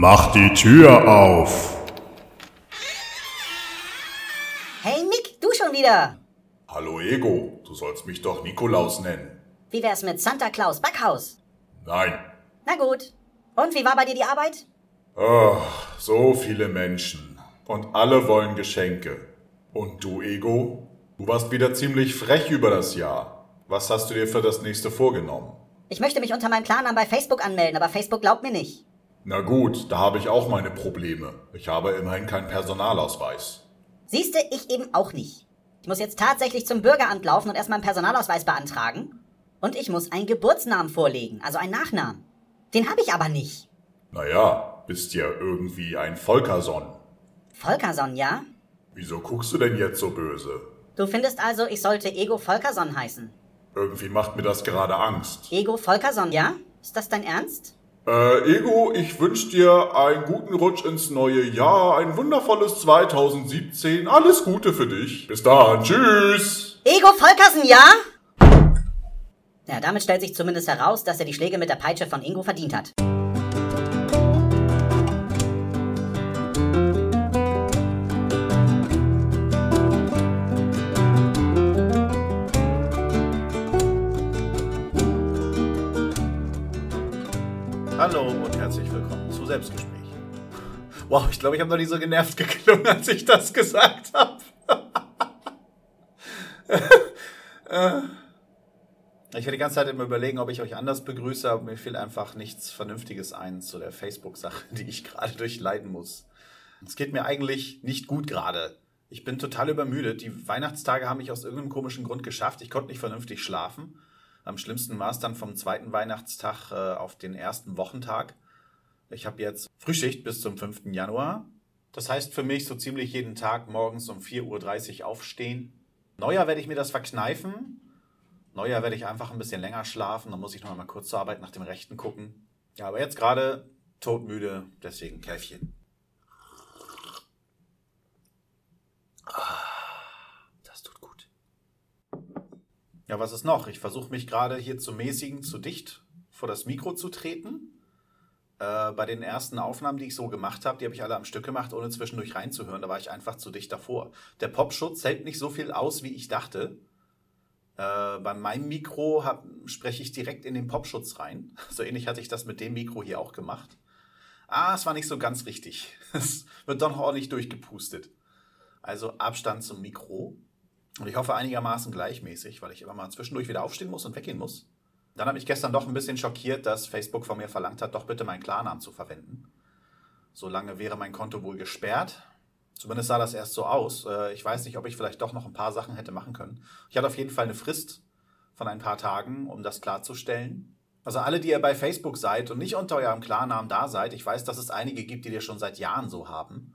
Mach die Tür auf! Hey Mick, du schon wieder! Hallo Ego, du sollst mich doch Nikolaus nennen. Wie wär's mit Santa Claus Backhaus? Nein. Na gut. Und wie war bei dir die Arbeit? Oh, so viele Menschen. Und alle wollen Geschenke. Und du, Ego? Du warst wieder ziemlich frech über das Jahr. Was hast du dir für das nächste vorgenommen? Ich möchte mich unter meinem Klarnamen bei Facebook anmelden, aber Facebook glaubt mir nicht. Na gut, da habe ich auch meine Probleme. Ich habe immerhin keinen Personalausweis. Siehste, ich eben auch nicht. Ich muss jetzt tatsächlich zum Bürgeramt laufen und erstmal einen Personalausweis beantragen. Und ich muss einen Geburtsnamen vorlegen, also einen Nachnamen. Den habe ich aber nicht. Naja, bist ja irgendwie ein Volkerson. Volkerson, ja? Wieso guckst du denn jetzt so böse? Du findest also, ich sollte Ego Volkerson heißen? Irgendwie macht mir das gerade Angst. Ego Volkerson, ja? Ist das dein Ernst? Äh, Ego, ich wünsche dir einen guten Rutsch ins neue Jahr, ein wundervolles 2017. Alles Gute für dich. Bis dann. Tschüss. Ego Volkersen, ja? Ja, damit stellt sich zumindest heraus, dass er die Schläge mit der Peitsche von Ingo verdient hat. Selbstgespräch. Wow, ich glaube, ich habe noch nie so genervt geklungen, als ich das gesagt habe. ich werde die ganze Zeit immer überlegen, ob ich euch anders begrüße, aber mir fiel einfach nichts Vernünftiges ein zu der Facebook-Sache, die ich gerade durchleiden muss. Es geht mir eigentlich nicht gut gerade. Ich bin total übermüdet. Die Weihnachtstage haben mich aus irgendeinem komischen Grund geschafft. Ich konnte nicht vernünftig schlafen. Am schlimmsten war es dann vom zweiten Weihnachtstag äh, auf den ersten Wochentag. Ich habe jetzt Frühschicht bis zum 5. Januar. Das heißt für mich so ziemlich jeden Tag morgens um 4.30 Uhr aufstehen. Neujahr werde ich mir das verkneifen. Neujahr werde ich einfach ein bisschen länger schlafen. Dann muss ich noch mal kurz zur Arbeit nach dem Rechten gucken. Ja, aber jetzt gerade todmüde, deswegen Käffchen. Ja, was ist noch? Ich versuche mich gerade hier zu mäßigen, zu dicht vor das Mikro zu treten. Äh, bei den ersten Aufnahmen, die ich so gemacht habe, die habe ich alle am Stück gemacht, ohne zwischendurch reinzuhören. Da war ich einfach zu dicht davor. Der Popschutz hält nicht so viel aus, wie ich dachte. Äh, bei meinem Mikro spreche ich direkt in den Popschutz rein. So ähnlich hatte ich das mit dem Mikro hier auch gemacht. Ah, es war nicht so ganz richtig. Es wird doch noch ordentlich durchgepustet. Also Abstand zum Mikro. Und ich hoffe einigermaßen gleichmäßig, weil ich immer mal zwischendurch wieder aufstehen muss und weggehen muss. Dann hat mich gestern doch ein bisschen schockiert, dass Facebook von mir verlangt hat, doch bitte meinen Klarnamen zu verwenden. Solange wäre mein Konto wohl gesperrt. Zumindest sah das erst so aus. Äh, ich weiß nicht, ob ich vielleicht doch noch ein paar Sachen hätte machen können. Ich hatte auf jeden Fall eine Frist von ein paar Tagen, um das klarzustellen. Also alle, die ihr bei Facebook seid und nicht unter eurem Klarnamen da seid, ich weiß, dass es einige gibt, die dir schon seit Jahren so haben.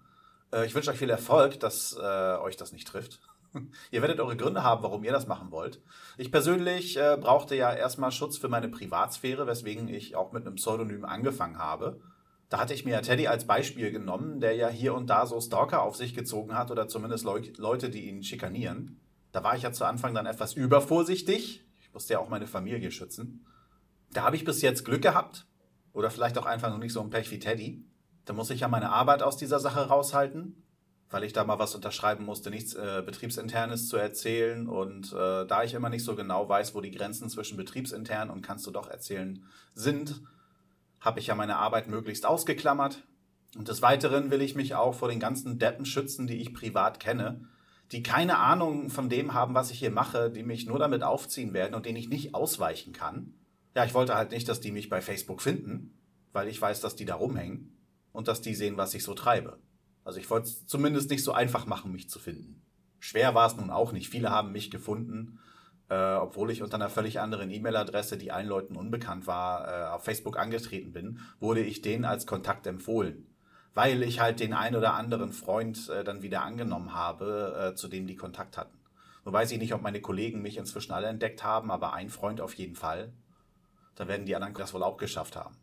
Äh, ich wünsche euch viel Erfolg, dass äh, euch das nicht trifft. Ihr werdet eure Gründe haben, warum ihr das machen wollt. Ich persönlich äh, brauchte ja erstmal Schutz für meine Privatsphäre, weswegen ich auch mit einem Pseudonym angefangen habe. Da hatte ich mir ja Teddy als Beispiel genommen, der ja hier und da so Stalker auf sich gezogen hat oder zumindest Leu Leute, die ihn schikanieren. Da war ich ja zu Anfang dann etwas übervorsichtig. Ich musste ja auch meine Familie schützen. Da habe ich bis jetzt Glück gehabt. Oder vielleicht auch einfach noch nicht so ein Pech wie Teddy. Da muss ich ja meine Arbeit aus dieser Sache raushalten weil ich da mal was unterschreiben musste, nichts äh, Betriebsinternes zu erzählen. Und äh, da ich immer nicht so genau weiß, wo die Grenzen zwischen betriebsintern und kannst du doch erzählen sind, habe ich ja meine Arbeit möglichst ausgeklammert. Und des Weiteren will ich mich auch vor den ganzen Deppen schützen, die ich privat kenne, die keine Ahnung von dem haben, was ich hier mache, die mich nur damit aufziehen werden und denen ich nicht ausweichen kann. Ja, ich wollte halt nicht, dass die mich bei Facebook finden, weil ich weiß, dass die da rumhängen und dass die sehen, was ich so treibe. Also ich wollte es zumindest nicht so einfach machen, mich zu finden. Schwer war es nun auch nicht. Viele haben mich gefunden, äh, obwohl ich unter einer völlig anderen E-Mail-Adresse, die allen Leuten unbekannt war, äh, auf Facebook angetreten bin, wurde ich denen als Kontakt empfohlen. Weil ich halt den ein oder anderen Freund äh, dann wieder angenommen habe, äh, zu dem die Kontakt hatten. Nun weiß ich nicht, ob meine Kollegen mich inzwischen alle entdeckt haben, aber ein Freund auf jeden Fall. Da werden die anderen das wohl auch geschafft haben.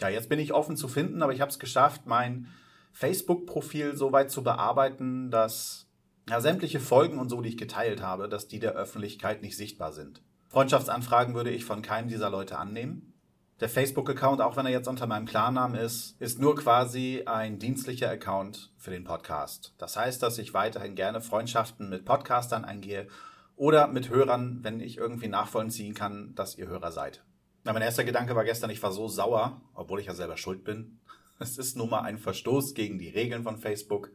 Ja, jetzt bin ich offen zu finden, aber ich habe es geschafft, mein Facebook-Profil so weit zu bearbeiten, dass ja, sämtliche Folgen und so, die ich geteilt habe, dass die der Öffentlichkeit nicht sichtbar sind. Freundschaftsanfragen würde ich von keinem dieser Leute annehmen. Der Facebook-Account, auch wenn er jetzt unter meinem Klarnamen ist, ist nur quasi ein dienstlicher Account für den Podcast. Das heißt, dass ich weiterhin gerne Freundschaften mit Podcastern eingehe oder mit Hörern, wenn ich irgendwie nachvollziehen kann, dass ihr Hörer seid. Ja, mein erster Gedanke war gestern, ich war so sauer, obwohl ich ja selber schuld bin. Es ist nun mal ein Verstoß gegen die Regeln von Facebook,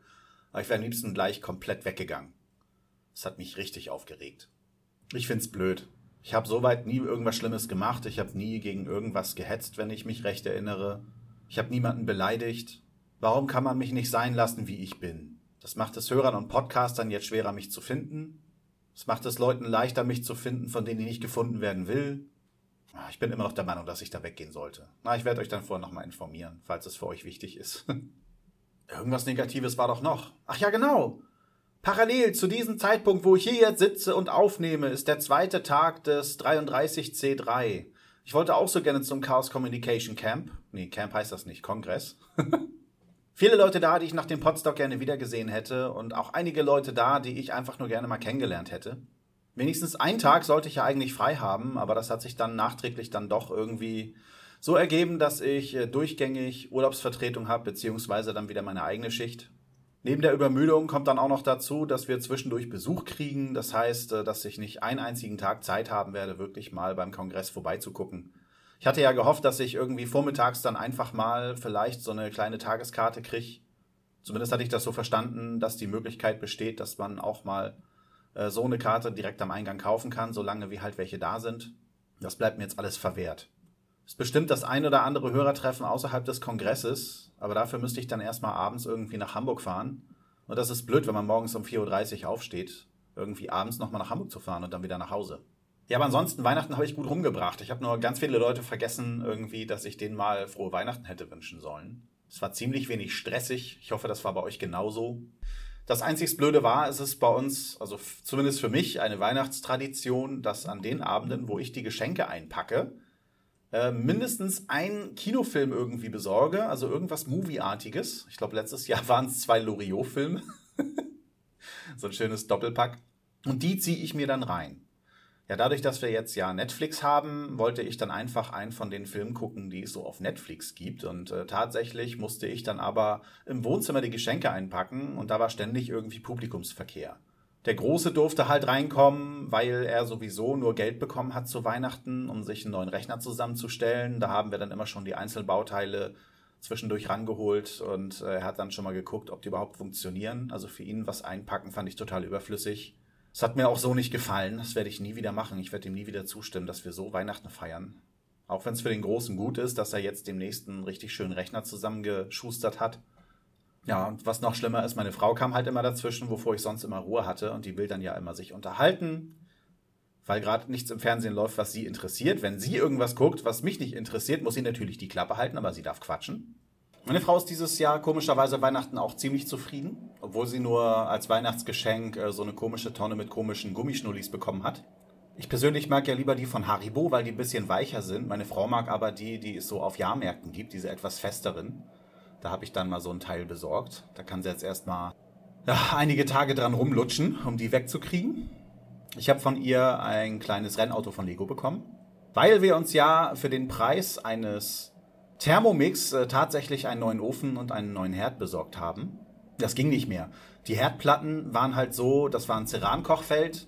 aber ich wäre am liebsten gleich komplett weggegangen. Es hat mich richtig aufgeregt. Ich find's blöd. Ich habe soweit nie irgendwas Schlimmes gemacht. Ich habe nie gegen irgendwas gehetzt, wenn ich mich recht erinnere. Ich habe niemanden beleidigt. Warum kann man mich nicht sein lassen, wie ich bin? Das macht es Hörern und Podcastern jetzt schwerer, mich zu finden. Es macht es Leuten leichter, mich zu finden, von denen ich nicht gefunden werden will. Ah, ich bin immer noch der Meinung, dass ich da weggehen sollte. Na, ich werde euch dann vorher nochmal informieren, falls es für euch wichtig ist. Irgendwas Negatives war doch noch. Ach ja, genau. Parallel zu diesem Zeitpunkt, wo ich hier jetzt sitze und aufnehme, ist der zweite Tag des 33C3. Ich wollte auch so gerne zum Chaos Communication Camp. Nee, Camp heißt das nicht, Kongress. Viele Leute da, die ich nach dem Podstock gerne wiedergesehen hätte und auch einige Leute da, die ich einfach nur gerne mal kennengelernt hätte. Wenigstens einen Tag sollte ich ja eigentlich frei haben, aber das hat sich dann nachträglich dann doch irgendwie so ergeben, dass ich äh, durchgängig Urlaubsvertretung habe, beziehungsweise dann wieder meine eigene Schicht. Neben der Übermüdung kommt dann auch noch dazu, dass wir zwischendurch Besuch kriegen. Das heißt, äh, dass ich nicht einen einzigen Tag Zeit haben werde, wirklich mal beim Kongress vorbeizugucken. Ich hatte ja gehofft, dass ich irgendwie vormittags dann einfach mal vielleicht so eine kleine Tageskarte kriege. Zumindest hatte ich das so verstanden, dass die Möglichkeit besteht, dass man auch mal äh, so eine Karte direkt am Eingang kaufen kann, solange wie halt welche da sind. Das bleibt mir jetzt alles verwehrt. Es ist bestimmt das ein oder andere Hörertreffen außerhalb des Kongresses, aber dafür müsste ich dann erstmal abends irgendwie nach Hamburg fahren. Und das ist blöd, wenn man morgens um 4.30 Uhr aufsteht, irgendwie abends nochmal nach Hamburg zu fahren und dann wieder nach Hause. Ja, aber ansonsten, Weihnachten habe ich gut rumgebracht. Ich habe nur ganz viele Leute vergessen, irgendwie, dass ich denen mal frohe Weihnachten hätte wünschen sollen. Es war ziemlich wenig stressig. Ich hoffe, das war bei euch genauso. Das einzig Blöde war, es ist bei uns, also zumindest für mich, eine Weihnachtstradition, dass an den Abenden, wo ich die Geschenke einpacke, äh, mindestens ein Kinofilm irgendwie besorge, also irgendwas Movieartiges. Ich glaube, letztes Jahr waren es zwei Loriot-Filme. so ein schönes Doppelpack. Und die ziehe ich mir dann rein. Ja, dadurch, dass wir jetzt ja Netflix haben, wollte ich dann einfach einen von den Filmen gucken, die es so auf Netflix gibt. Und äh, tatsächlich musste ich dann aber im Wohnzimmer die Geschenke einpacken und da war ständig irgendwie Publikumsverkehr. Der Große durfte halt reinkommen, weil er sowieso nur Geld bekommen hat zu Weihnachten, um sich einen neuen Rechner zusammenzustellen. Da haben wir dann immer schon die Einzelbauteile zwischendurch rangeholt und äh, er hat dann schon mal geguckt, ob die überhaupt funktionieren. Also für ihn was einpacken fand ich total überflüssig. Es hat mir auch so nicht gefallen. Das werde ich nie wieder machen. Ich werde ihm nie wieder zustimmen, dass wir so Weihnachten feiern. Auch wenn es für den Großen gut ist, dass er jetzt dem nächsten richtig schönen Rechner zusammengeschustert hat. Ja, und was noch schlimmer ist, meine Frau kam halt immer dazwischen, wovor ich sonst immer Ruhe hatte und die will dann ja immer sich unterhalten, weil gerade nichts im Fernsehen läuft, was sie interessiert. Wenn sie irgendwas guckt, was mich nicht interessiert, muss sie natürlich die Klappe halten, aber sie darf quatschen. Meine Frau ist dieses Jahr komischerweise Weihnachten auch ziemlich zufrieden, obwohl sie nur als Weihnachtsgeschenk äh, so eine komische Tonne mit komischen Gummischnullis bekommen hat. Ich persönlich mag ja lieber die von Haribo, weil die ein bisschen weicher sind. Meine Frau mag aber die, die es so auf Jahrmärkten gibt, diese etwas festeren. Da habe ich dann mal so ein Teil besorgt. Da kann sie jetzt erstmal ja, einige Tage dran rumlutschen, um die wegzukriegen. Ich habe von ihr ein kleines Rennauto von Lego bekommen, weil wir uns ja für den Preis eines Thermomix äh, tatsächlich einen neuen Ofen und einen neuen Herd besorgt haben. Das ging nicht mehr. Die Herdplatten waren halt so, das war ein Ceran-Kochfeld,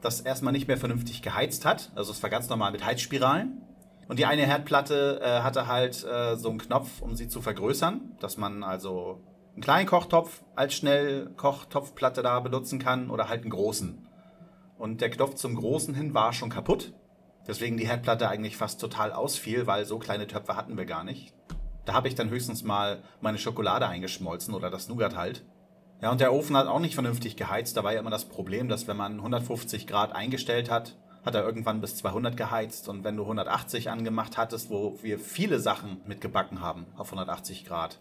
das erstmal nicht mehr vernünftig geheizt hat. Also es war ganz normal mit Heizspiralen. Und die eine Herdplatte äh, hatte halt äh, so einen Knopf, um sie zu vergrößern, dass man also einen kleinen Kochtopf als Schnellkochtopfplatte da benutzen kann oder halt einen großen. Und der Knopf zum großen hin war schon kaputt. Deswegen die Herdplatte eigentlich fast total ausfiel, weil so kleine Töpfe hatten wir gar nicht. Da habe ich dann höchstens mal meine Schokolade eingeschmolzen oder das Nougat halt. Ja, und der Ofen hat auch nicht vernünftig geheizt. Da war ja immer das Problem, dass wenn man 150 Grad eingestellt hat, hat er irgendwann bis 200 geheizt und wenn du 180 angemacht hattest, wo wir viele Sachen mitgebacken haben auf 180 Grad,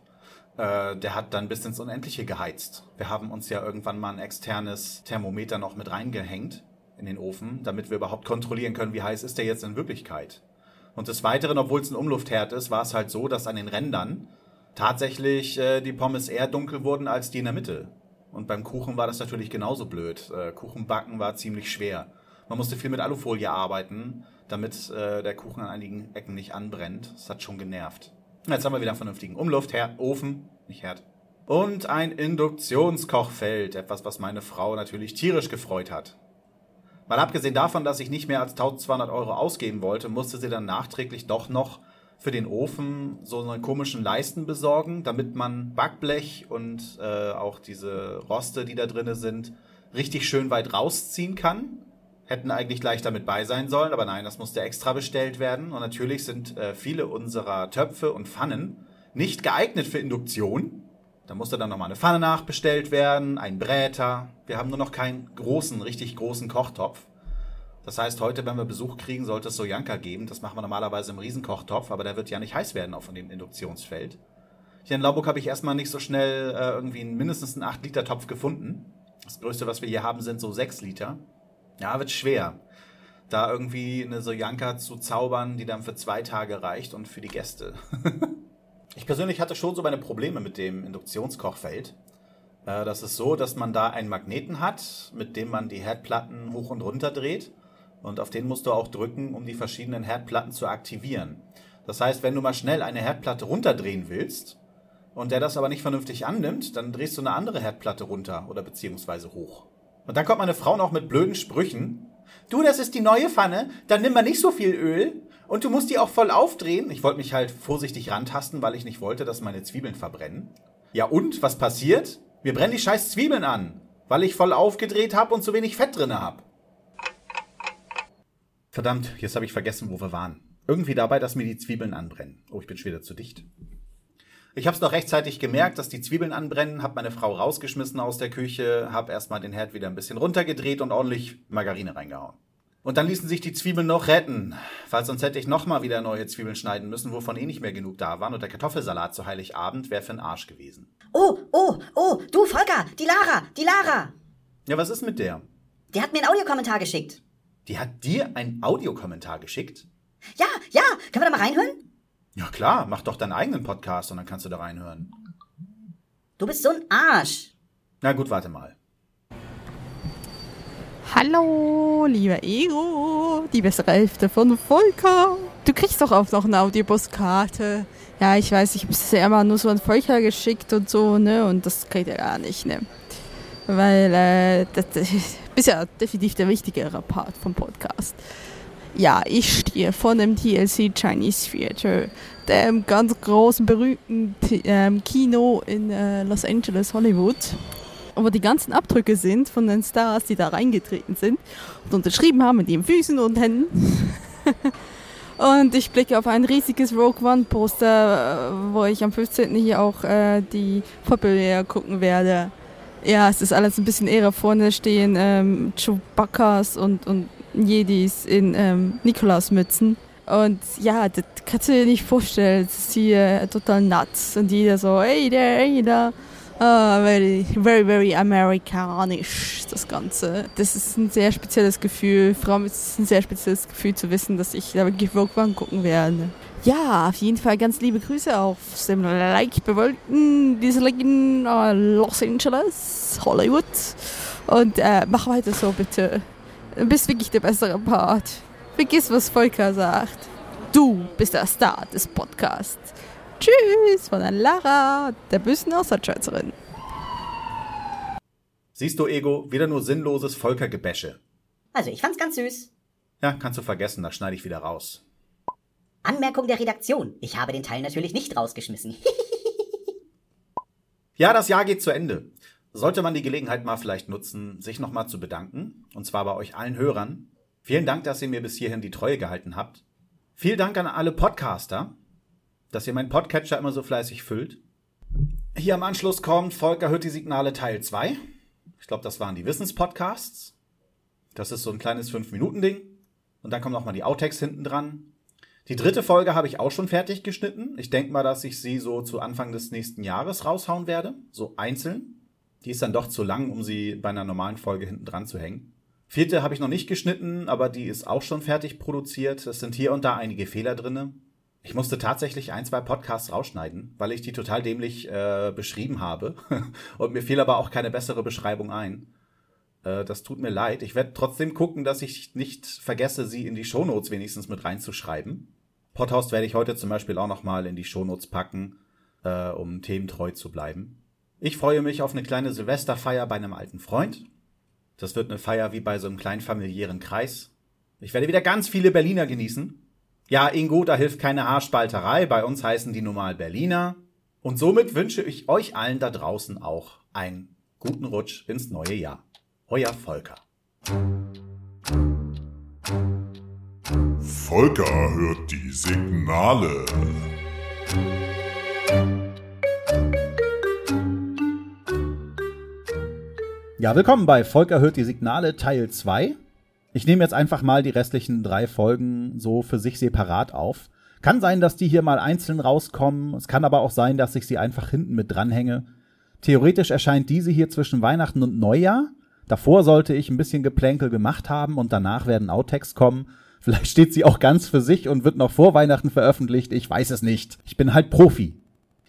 äh, der hat dann bis ins Unendliche geheizt. Wir haben uns ja irgendwann mal ein externes Thermometer noch mit reingehängt in den Ofen, damit wir überhaupt kontrollieren können, wie heiß ist der jetzt in Wirklichkeit. Und des Weiteren, obwohl es ein Umluftherd ist, war es halt so, dass an den Rändern tatsächlich äh, die Pommes eher dunkel wurden als die in der Mitte. Und beim Kuchen war das natürlich genauso blöd. Äh, Kuchenbacken war ziemlich schwer. Man musste viel mit Alufolie arbeiten, damit äh, der Kuchen an einigen Ecken nicht anbrennt. Das hat schon genervt. Jetzt haben wir wieder einen vernünftigen Umluftherd, Ofen, nicht Herd. Und ein Induktionskochfeld, etwas, was meine Frau natürlich tierisch gefreut hat. Mal abgesehen davon, dass ich nicht mehr als 1200 Euro ausgeben wollte, musste sie dann nachträglich doch noch für den Ofen so einen komischen Leisten besorgen, damit man Backblech und äh, auch diese Roste, die da drinne sind, richtig schön weit rausziehen kann. Hätten eigentlich gleich damit bei sein sollen, aber nein, das musste extra bestellt werden. Und natürlich sind äh, viele unserer Töpfe und Pfannen nicht geeignet für Induktion. Da musste dann nochmal eine Pfanne nachbestellt werden, ein Bräter. Wir haben nur noch keinen großen, richtig großen Kochtopf. Das heißt, heute, wenn wir Besuch kriegen, sollte es Sojanka geben. Das machen wir normalerweise im Riesenkochtopf, aber der wird ja nicht heiß werden auf dem Induktionsfeld. Hier in Lauburg habe ich erstmal nicht so schnell äh, irgendwie einen, mindestens einen 8-Liter-Topf gefunden. Das größte, was wir hier haben, sind so 6 Liter. Ja, wird schwer, da irgendwie eine Sojanka zu zaubern, die dann für zwei Tage reicht und für die Gäste. ich persönlich hatte schon so meine Probleme mit dem Induktionskochfeld. Äh, das ist so, dass man da einen Magneten hat, mit dem man die Herdplatten hoch und runter dreht und auf den musst du auch drücken, um die verschiedenen Herdplatten zu aktivieren. Das heißt, wenn du mal schnell eine Herdplatte runterdrehen willst und der das aber nicht vernünftig annimmt, dann drehst du eine andere Herdplatte runter oder beziehungsweise hoch. Und dann kommt meine Frau noch mit blöden Sprüchen. Du, das ist die neue Pfanne, dann nimm mal nicht so viel Öl und du musst die auch voll aufdrehen. Ich wollte mich halt vorsichtig rantasten, weil ich nicht wollte, dass meine Zwiebeln verbrennen. Ja und, was passiert? Wir brennen die scheiß Zwiebeln an, weil ich voll aufgedreht habe und zu wenig Fett drinne hab. Verdammt, jetzt habe ich vergessen, wo wir waren. Irgendwie dabei, dass mir die Zwiebeln anbrennen. Oh, ich bin schon wieder zu dicht. Ich habe es noch rechtzeitig gemerkt, dass die Zwiebeln anbrennen, habe meine Frau rausgeschmissen aus der Küche, habe erstmal den Herd wieder ein bisschen runtergedreht und ordentlich Margarine reingehauen. Und dann ließen sich die Zwiebeln noch retten, weil sonst hätte ich nochmal wieder neue Zwiebeln schneiden müssen, wovon eh nicht mehr genug da waren und der Kartoffelsalat zu Heiligabend wäre für den Arsch gewesen. Oh, oh, oh, du Volker, die Lara, die Lara. Ja, was ist mit der? Die hat mir einen Audiokommentar geschickt. Die hat dir einen Audiokommentar geschickt? Ja, ja, können wir da mal reinhören? Ja klar, mach doch deinen eigenen Podcast und dann kannst du da reinhören. Du bist so ein Arsch. Na gut, warte mal. Hallo, lieber Ego, die bessere Hälfte von Volker. Du kriegst doch auch noch eine Audiobus-Karte. Ja, ich weiß, ich habe es ja immer nur so an Volker geschickt und so, ne? Und das kriegt er gar nicht, ne? Weil, äh, das, das bist ja definitiv der wichtigere Part vom Podcast. Ja, ich stehe vor dem TLC Chinese Theater, dem ganz großen, berühmten ähm, Kino in äh, Los Angeles, Hollywood, wo die ganzen Abdrücke sind von den Stars, die da reingetreten sind und unterschrieben haben mit ihren Füßen und Händen. und ich blicke auf ein riesiges Rogue One Poster, äh, wo ich am 15. hier auch äh, die Populär gucken werde. Ja, es ist alles ein bisschen eher vorne stehen ähm, Chewbacca's und, und Jedis in ähm, Nikolausmützen. Und ja, das kannst du dir nicht vorstellen. Das ist hier total nuts. Und jeder so, hey there, hey da. Uh, very, very, very amerikanisch, das Ganze. Das ist ein sehr spezielles Gefühl. Vor allem ist es ein sehr spezielles Gefühl zu wissen, dass ich da wirklich Rogue One gucken werde. Ja, auf jeden Fall ganz liebe Grüße auf dem like bewölkten, dieseligen uh, Los Angeles, Hollywood. Und äh, mach weiter so bitte. Du bist wirklich der bessere Part. Vergiss, was Volker sagt. Du bist der Star des Podcasts. Tschüss von der Lara, der bösen Auslandschweizerin. Siehst du, Ego, wieder nur sinnloses Volkergebäsche. Also, ich fand's ganz süß. Ja, kannst du vergessen, das schneide ich wieder raus. Anmerkung der Redaktion. Ich habe den Teil natürlich nicht rausgeschmissen. ja, das Jahr geht zu Ende sollte man die Gelegenheit mal vielleicht nutzen, sich nochmal zu bedanken, und zwar bei euch allen Hörern. Vielen Dank, dass ihr mir bis hierhin die Treue gehalten habt. Vielen Dank an alle Podcaster, dass ihr meinen Podcatcher immer so fleißig füllt. Hier am Anschluss kommt Volker hört die Signale Teil 2. Ich glaube, das waren die Wissenspodcasts. Das ist so ein kleines 5-Minuten-Ding. Und dann kommen nochmal die Outtakes hinten dran. Die dritte Folge habe ich auch schon fertig geschnitten. Ich denke mal, dass ich sie so zu Anfang des nächsten Jahres raushauen werde. So einzeln. Die ist dann doch zu lang, um sie bei einer normalen Folge hinten dran zu hängen. Vierte habe ich noch nicht geschnitten, aber die ist auch schon fertig produziert. Es sind hier und da einige Fehler drinne. Ich musste tatsächlich ein, zwei Podcasts rausschneiden, weil ich die total dämlich äh, beschrieben habe. und mir fiel aber auch keine bessere Beschreibung ein. Äh, das tut mir leid. Ich werde trotzdem gucken, dass ich nicht vergesse, sie in die Shownotes wenigstens mit reinzuschreiben. Podhouse werde ich heute zum Beispiel auch noch mal in die Shownotes packen, äh, um thementreu zu bleiben. Ich freue mich auf eine kleine Silvesterfeier bei einem alten Freund. Das wird eine Feier wie bei so einem kleinen familiären Kreis. Ich werde wieder ganz viele Berliner genießen. Ja, Ingo, da hilft keine Haarspalterei. Bei uns heißen die normal Berliner. Und somit wünsche ich euch allen da draußen auch einen guten Rutsch ins neue Jahr. Euer Volker. Volker hört die Signale. Ja, willkommen bei Volker hört die Signale Teil 2. Ich nehme jetzt einfach mal die restlichen drei Folgen so für sich separat auf. Kann sein, dass die hier mal einzeln rauskommen. Es kann aber auch sein, dass ich sie einfach hinten mit dranhänge. Theoretisch erscheint diese hier zwischen Weihnachten und Neujahr. Davor sollte ich ein bisschen Geplänkel gemacht haben und danach werden Outtakes kommen. Vielleicht steht sie auch ganz für sich und wird noch vor Weihnachten veröffentlicht. Ich weiß es nicht. Ich bin halt Profi.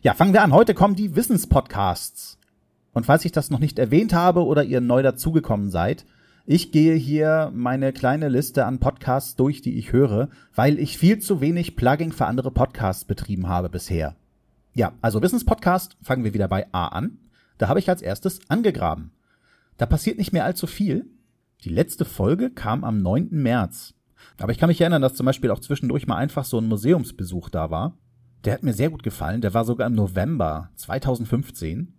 Ja, fangen wir an. Heute kommen die Wissenspodcasts. Und falls ich das noch nicht erwähnt habe oder ihr neu dazugekommen seid, ich gehe hier meine kleine Liste an Podcasts durch, die ich höre, weil ich viel zu wenig Plugging für andere Podcasts betrieben habe bisher. Ja, also Wissenspodcast fangen wir wieder bei A an. Da habe ich als erstes angegraben. Da passiert nicht mehr allzu viel. Die letzte Folge kam am 9. März. Aber ich kann mich erinnern, dass zum Beispiel auch zwischendurch mal einfach so ein Museumsbesuch da war. Der hat mir sehr gut gefallen. Der war sogar im November 2015.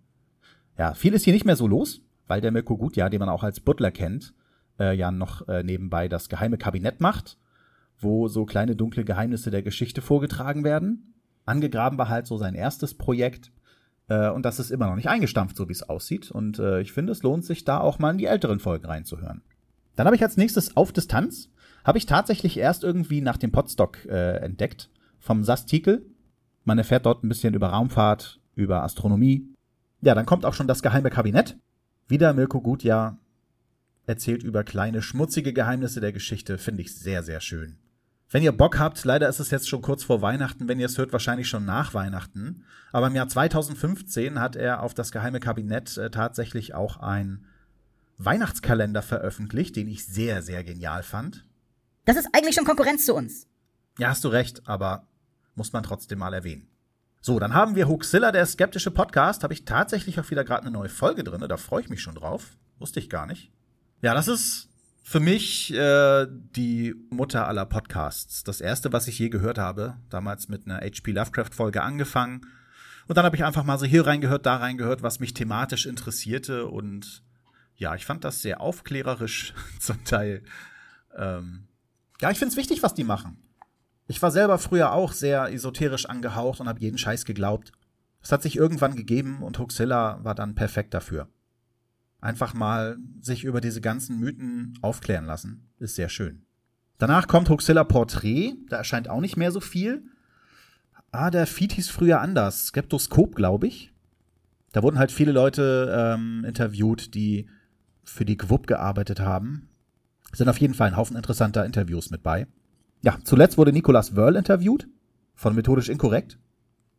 Ja, viel ist hier nicht mehr so los, weil der Mirko Gutjahr, den man auch als Butler kennt, äh, ja noch äh, nebenbei das geheime Kabinett macht, wo so kleine dunkle Geheimnisse der Geschichte vorgetragen werden. Angegraben war halt so sein erstes Projekt. Äh, und das ist immer noch nicht eingestampft, so wie es aussieht. Und äh, ich finde, es lohnt sich da auch mal in die älteren Folgen reinzuhören. Dann habe ich als nächstes auf Distanz, habe ich tatsächlich erst irgendwie nach dem Podstock äh, entdeckt, vom Sastikel. Man erfährt dort ein bisschen über Raumfahrt, über Astronomie. Ja, dann kommt auch schon das geheime Kabinett. Wieder Mirko Gutjahr erzählt über kleine schmutzige Geheimnisse der Geschichte, finde ich sehr, sehr schön. Wenn ihr Bock habt, leider ist es jetzt schon kurz vor Weihnachten, wenn ihr es hört, wahrscheinlich schon nach Weihnachten. Aber im Jahr 2015 hat er auf das geheime Kabinett äh, tatsächlich auch ein Weihnachtskalender veröffentlicht, den ich sehr, sehr genial fand. Das ist eigentlich schon Konkurrenz zu uns. Ja, hast du recht, aber muss man trotzdem mal erwähnen. So, dann haben wir Huxilla, der skeptische Podcast. Habe ich tatsächlich auch wieder gerade eine neue Folge drin. Da freue ich mich schon drauf. Wusste ich gar nicht. Ja, das ist für mich äh, die Mutter aller Podcasts. Das erste, was ich je gehört habe, damals mit einer HP Lovecraft Folge angefangen. Und dann habe ich einfach mal so hier reingehört, da reingehört, was mich thematisch interessierte. Und ja, ich fand das sehr aufklärerisch zum Teil. Ähm, ja, ich finde es wichtig, was die machen. Ich war selber früher auch sehr esoterisch angehaucht und habe jeden Scheiß geglaubt. Es hat sich irgendwann gegeben und Huxilla war dann perfekt dafür. Einfach mal sich über diese ganzen Mythen aufklären lassen. Ist sehr schön. Danach kommt Huxilla Portrait. Da erscheint auch nicht mehr so viel. Ah, der Feed hieß früher anders. Skeptoskop, glaube ich. Da wurden halt viele Leute ähm, interviewt, die für die GWUP gearbeitet haben. Sind auf jeden Fall ein Haufen interessanter Interviews mit bei. Ja, zuletzt wurde Nicolas Wörl interviewt. Von Methodisch Inkorrekt.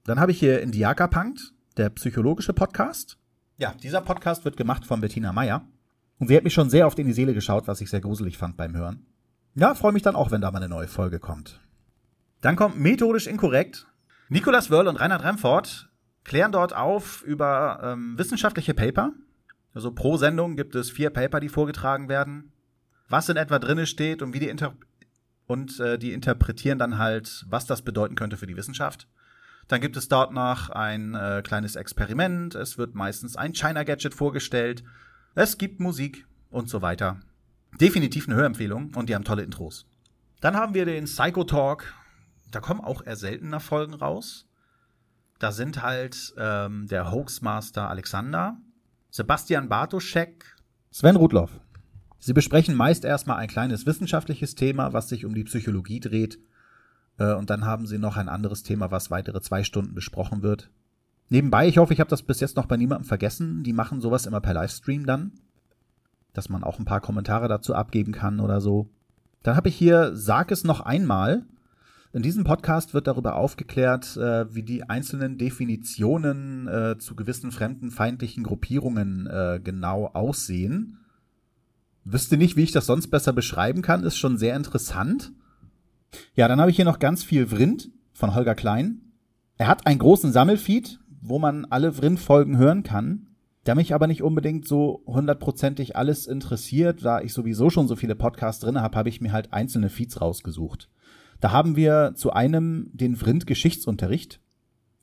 Dann habe ich hier Indiaka Punkt, der psychologische Podcast. Ja, dieser Podcast wird gemacht von Bettina Meyer. Und sie hat mich schon sehr oft in die Seele geschaut, was ich sehr gruselig fand beim Hören. Ja, freue mich dann auch, wenn da mal eine neue Folge kommt. Dann kommt Methodisch Inkorrekt. Nicolas Wörl und Reinhard Remford klären dort auf über ähm, wissenschaftliche Paper. Also pro Sendung gibt es vier Paper, die vorgetragen werden. Was in etwa drinne steht und wie die Inter und äh, die interpretieren dann halt, was das bedeuten könnte für die Wissenschaft. Dann gibt es dort noch ein äh, kleines Experiment. Es wird meistens ein China-Gadget vorgestellt. Es gibt Musik und so weiter. Definitiv eine Hörempfehlung und die haben tolle Intros. Dann haben wir den Psycho Talk. Da kommen auch eher seltener Folgen raus. Da sind halt ähm, der Hoaxmaster Alexander, Sebastian Bartoschek, Sven Rudloff. Sie besprechen meist erstmal ein kleines wissenschaftliches Thema, was sich um die Psychologie dreht äh, und dann haben sie noch ein anderes Thema, was weitere zwei Stunden besprochen wird. Nebenbei, ich hoffe, ich habe das bis jetzt noch bei niemandem vergessen. Die machen sowas immer per Livestream dann. Dass man auch ein paar Kommentare dazu abgeben kann oder so. Dann habe ich hier Sag es noch einmal. In diesem Podcast wird darüber aufgeklärt, äh, wie die einzelnen Definitionen äh, zu gewissen fremdenfeindlichen Gruppierungen äh, genau aussehen. Wüsste nicht, wie ich das sonst besser beschreiben kann, ist schon sehr interessant. Ja, dann habe ich hier noch ganz viel Vrind von Holger Klein. Er hat einen großen Sammelfeed, wo man alle Vrind-Folgen hören kann. Da mich aber nicht unbedingt so hundertprozentig alles interessiert, da ich sowieso schon so viele Podcasts drin habe, habe ich mir halt einzelne Feeds rausgesucht. Da haben wir zu einem den Vrind Geschichtsunterricht.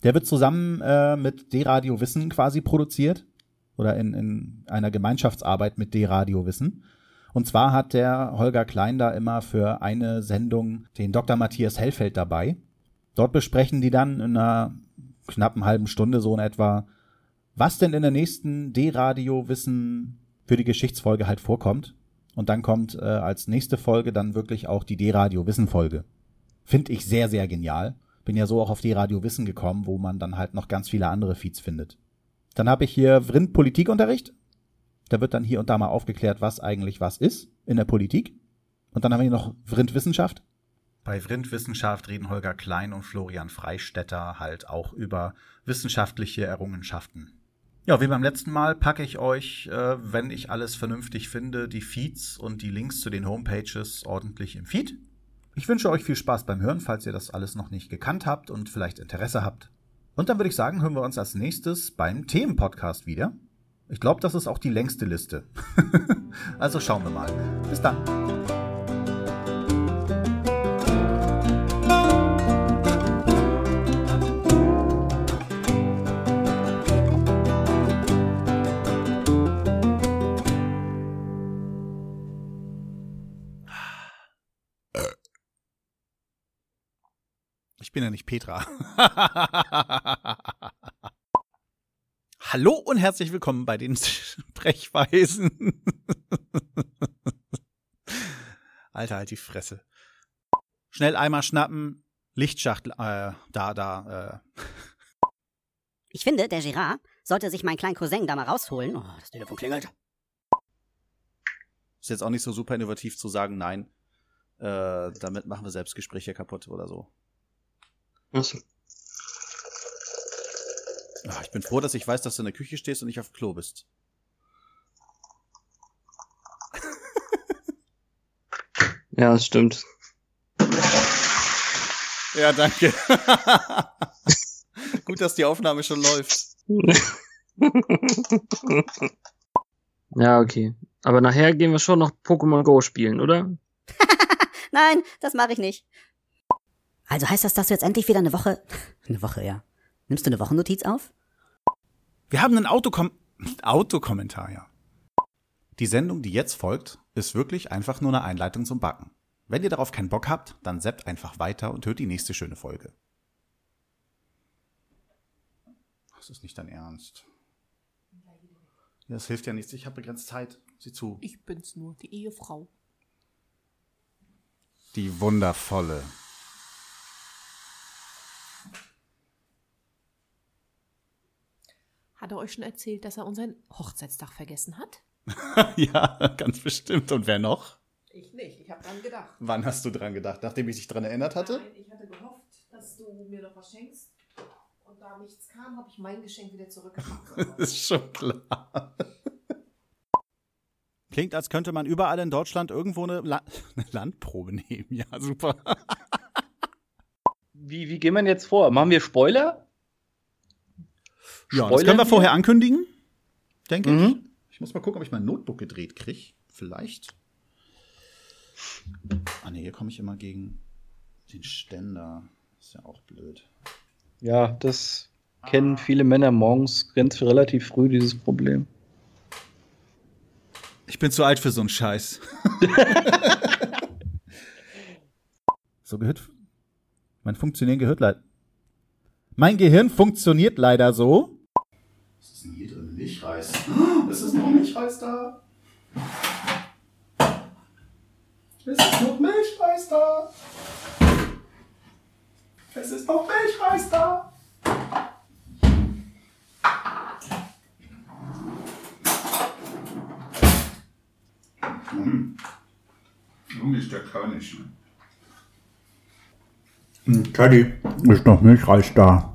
Der wird zusammen äh, mit D-Radio Wissen quasi produziert oder in, in einer Gemeinschaftsarbeit mit D-Radio Wissen. Und zwar hat der Holger Klein da immer für eine Sendung den Dr. Matthias Hellfeld dabei. Dort besprechen die dann in einer knappen halben Stunde so in etwa, was denn in der nächsten D-Radio Wissen für die Geschichtsfolge halt vorkommt. Und dann kommt äh, als nächste Folge dann wirklich auch die D-Radio Wissen Folge. Finde ich sehr, sehr genial. Bin ja so auch auf D-Radio Wissen gekommen, wo man dann halt noch ganz viele andere Feeds findet. Dann habe ich hier Vrind Politikunterricht. Da wird dann hier und da mal aufgeklärt, was eigentlich was ist in der Politik. Und dann haben wir hier noch Vrind Wissenschaft. Bei Vrind Wissenschaft reden Holger Klein und Florian Freistetter halt auch über wissenschaftliche Errungenschaften. Ja, wie beim letzten Mal packe ich euch, äh, wenn ich alles vernünftig finde, die Feeds und die Links zu den Homepages ordentlich im Feed. Ich wünsche euch viel Spaß beim Hören, falls ihr das alles noch nicht gekannt habt und vielleicht Interesse habt. Und dann würde ich sagen, hören wir uns als nächstes beim Themenpodcast wieder. Ich glaube, das ist auch die längste Liste. also schauen wir mal. Bis dann. Ich bin ja nicht Petra. Hallo und herzlich willkommen bei den Sprechweisen. Alter, halt die Fresse. Schnell Eimer schnappen, Lichtschachtel, äh, da, da, äh. Ich finde, der Girard sollte sich meinen kleinen Cousin da mal rausholen. Oh, das Telefon klingelt. Ist jetzt auch nicht so super innovativ zu sagen, nein, äh, damit machen wir Selbstgespräche kaputt oder so. Achso. Ah, ich bin froh, dass ich weiß, dass du in der Küche stehst und nicht auf dem Klo bist. Ja, das stimmt. Ja, danke. Gut, dass die Aufnahme schon läuft. ja, okay. Aber nachher gehen wir schon noch Pokémon Go spielen, oder? Nein, das mache ich nicht. Also heißt das, dass du jetzt endlich wieder eine Woche. Eine Woche, ja. Nimmst du eine Wochennotiz auf? Wir haben einen Autokom Autokommentar, ja. Die Sendung, die jetzt folgt, ist wirklich einfach nur eine Einleitung zum Backen. Wenn ihr darauf keinen Bock habt, dann seppt einfach weiter und hört die nächste schöne Folge. Das ist nicht dein Ernst. Ja, das hilft ja nichts. Ich habe begrenzt Zeit. Sieh zu. Ich bin's nur, die Ehefrau. Die wundervolle. Hat er euch schon erzählt, dass er unseren Hochzeitstag vergessen hat? ja, ganz bestimmt. Und wer noch? Ich nicht, ich habe dran gedacht. Wann hast du dran gedacht? Nachdem ich dich dran erinnert hatte? Nein, ich hatte gehofft, dass du mir noch was schenkst. Und da nichts kam, habe ich mein Geschenk wieder zurückgebracht. ist schon klar. Klingt, als könnte man überall in Deutschland irgendwo eine, La eine Landprobe nehmen. Ja, super. Wie, wie gehen wir jetzt vor? Machen wir Spoiler? Ja, das können wir vorher ankündigen, denke Mhm. ich. Ich muss mal gucken, ob ich mein Notebook gedreht kriege. Vielleicht. Ah ne, hier komme ich immer gegen den Ständer. Ist ja auch blöd. Ja, das kennen viele Männer morgens ganz relativ früh, dieses Problem. Ich bin zu alt für so einen Scheiß. so gehört. Mein Funktionieren gehört leider. Mein Gehirn funktioniert leider so. Was ist denn hier drin? Milchreis. Es ist noch Milchreis da. Es ist noch Milchreis da. Es ist noch Milchreis da. Junge ist der König. Ne? Hm, Teddy, ist noch Milchreis da?